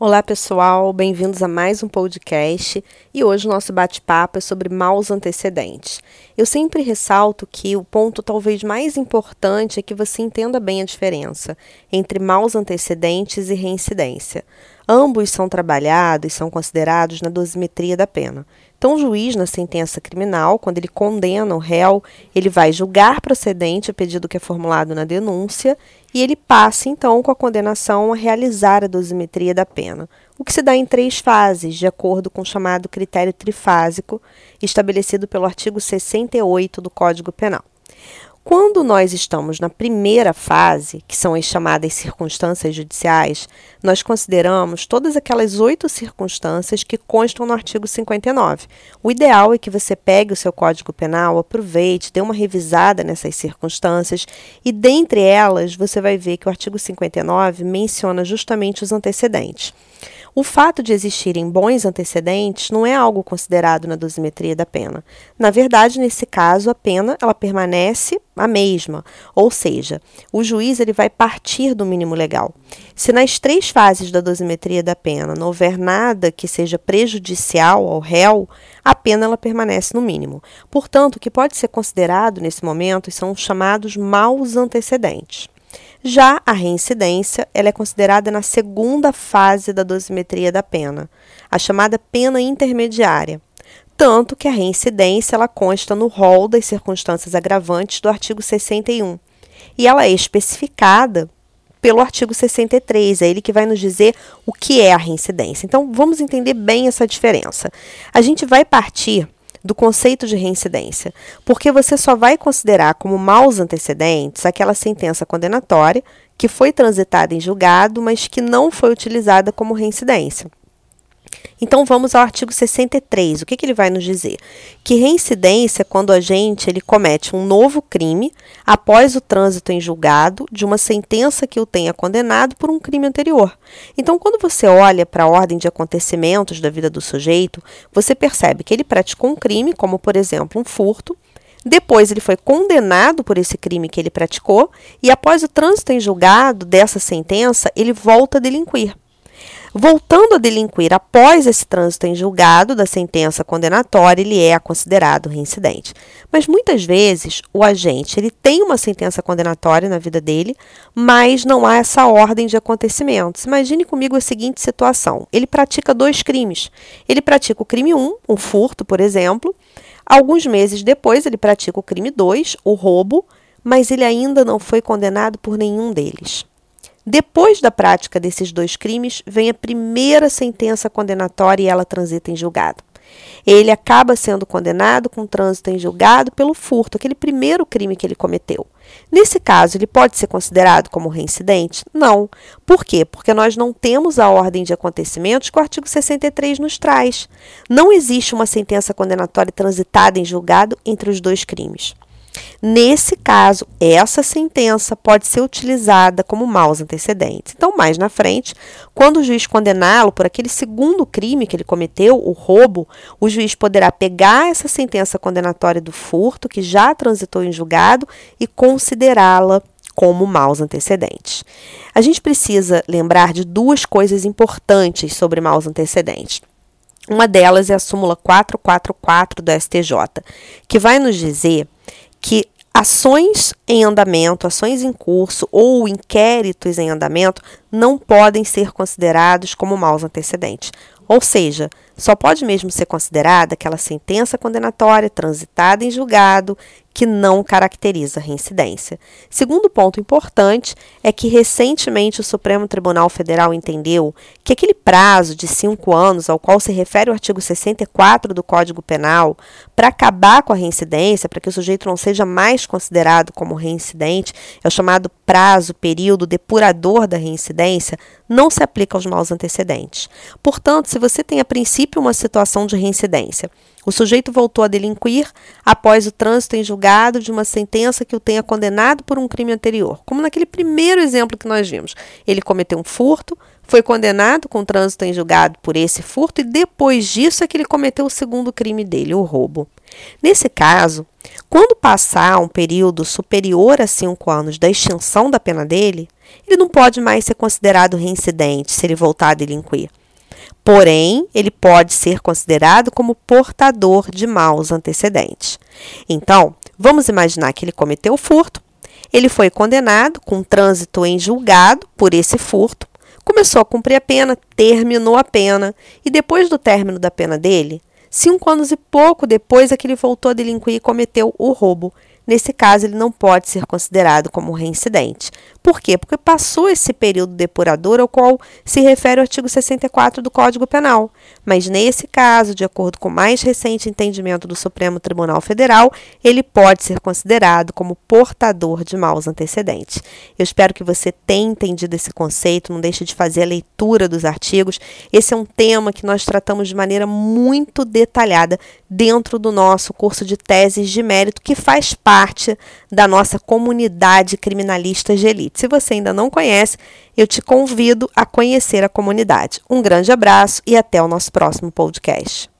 Olá pessoal, bem-vindos a mais um podcast e hoje o nosso bate-papo é sobre maus antecedentes. Eu sempre ressalto que o ponto talvez mais importante é que você entenda bem a diferença entre maus antecedentes e reincidência. Ambos são trabalhados e são considerados na dosimetria da pena. Então, o juiz, na sentença criminal, quando ele condena o réu, ele vai julgar procedente o pedido que é formulado na denúncia e ele passa, então, com a condenação a realizar a dosimetria da pena, o que se dá em três fases, de acordo com o chamado critério trifásico, estabelecido pelo artigo 68 do Código Penal. Quando nós estamos na primeira fase, que são as chamadas circunstâncias judiciais, nós consideramos todas aquelas oito circunstâncias que constam no artigo 59. O ideal é que você pegue o seu Código Penal, aproveite, dê uma revisada nessas circunstâncias e, dentre elas, você vai ver que o artigo 59 menciona justamente os antecedentes. O fato de existirem bons antecedentes não é algo considerado na dosimetria da pena. Na verdade, nesse caso, a pena ela permanece a mesma, ou seja, o juiz ele vai partir do mínimo legal. Se nas três fases da dosimetria da pena não houver nada que seja prejudicial ao réu, a pena ela permanece no mínimo. Portanto, o que pode ser considerado nesse momento são os chamados maus antecedentes. Já a reincidência, ela é considerada na segunda fase da dosimetria da pena, a chamada pena intermediária. Tanto que a reincidência ela consta no rol das circunstâncias agravantes do artigo 61. E ela é especificada pelo artigo 63, é ele que vai nos dizer o que é a reincidência. Então, vamos entender bem essa diferença. A gente vai partir do conceito de reincidência, porque você só vai considerar como maus antecedentes aquela sentença condenatória que foi transitada em julgado, mas que não foi utilizada como reincidência. Então vamos ao artigo 63. O que, que ele vai nos dizer? Que reincidência é quando a gente ele comete um novo crime após o trânsito em julgado de uma sentença que o tenha condenado por um crime anterior. Então, quando você olha para a ordem de acontecimentos da vida do sujeito, você percebe que ele praticou um crime, como por exemplo um furto, depois ele foi condenado por esse crime que ele praticou e após o trânsito em julgado dessa sentença, ele volta a delinquir. Voltando a delinquir após esse trânsito em julgado da sentença condenatória, ele é considerado reincidente. Mas muitas vezes o agente ele tem uma sentença condenatória na vida dele, mas não há essa ordem de acontecimentos. Imagine comigo a seguinte situação: ele pratica dois crimes. Ele pratica o crime 1, um, um furto, por exemplo. Alguns meses depois, ele pratica o crime 2, o roubo, mas ele ainda não foi condenado por nenhum deles. Depois da prática desses dois crimes, vem a primeira sentença condenatória e ela transita em julgado. Ele acaba sendo condenado com trânsito em julgado pelo furto, aquele primeiro crime que ele cometeu. Nesse caso, ele pode ser considerado como reincidente? Não. Por quê? Porque nós não temos a ordem de acontecimentos que o artigo 63 nos traz. Não existe uma sentença condenatória transitada em julgado entre os dois crimes. Nesse caso, essa sentença pode ser utilizada como maus antecedentes. Então, mais na frente, quando o juiz condená-lo por aquele segundo crime que ele cometeu, o roubo, o juiz poderá pegar essa sentença condenatória do furto, que já transitou em julgado, e considerá-la como maus antecedentes. A gente precisa lembrar de duas coisas importantes sobre maus antecedentes. Uma delas é a súmula 444 do STJ, que vai nos dizer que ações em andamento, ações em curso ou inquéritos em andamento não podem ser considerados como maus antecedentes. Ou seja, só pode mesmo ser considerada aquela sentença condenatória transitada em julgado que não caracteriza reincidência. Segundo ponto importante é que recentemente o Supremo Tribunal Federal entendeu que aquele prazo de cinco anos ao qual se refere o artigo 64 do Código Penal para acabar com a reincidência, para que o sujeito não seja mais considerado como reincidente, é o chamado prazo, período depurador da reincidência, não se aplica aos maus antecedentes. Portanto, se você tem a princípio uma situação de reincidência, o sujeito voltou a delinquir após o trânsito em julgado de uma sentença que o tenha condenado por um crime anterior, como naquele primeiro exemplo que nós vimos. Ele cometeu um furto, foi condenado com trânsito em julgado por esse furto e depois disso é que ele cometeu o segundo crime dele, o roubo. Nesse caso, quando passar um período superior a cinco anos da extinção da pena dele, ele não pode mais ser considerado reincidente se ele voltar a delinquir. Porém, ele pode ser considerado como portador de maus antecedentes. Então, vamos imaginar que ele cometeu o furto, ele foi condenado com trânsito em julgado por esse furto, começou a cumprir a pena, terminou a pena, e depois do término da pena dele, cinco anos e pouco depois é que ele voltou a delinquir e cometeu o roubo. Nesse caso, ele não pode ser considerado como reincidente. Por quê? Porque passou esse período depurador ao qual se refere o artigo 64 do Código Penal. Mas nesse caso, de acordo com o mais recente entendimento do Supremo Tribunal Federal, ele pode ser considerado como portador de maus antecedentes. Eu espero que você tenha entendido esse conceito, não deixe de fazer a leitura dos artigos. Esse é um tema que nós tratamos de maneira muito detalhada dentro do nosso curso de teses de mérito, que faz parte da nossa comunidade criminalista de elite. Se você ainda não conhece, eu te convido a conhecer a comunidade. Um grande abraço e até o nosso próximo podcast.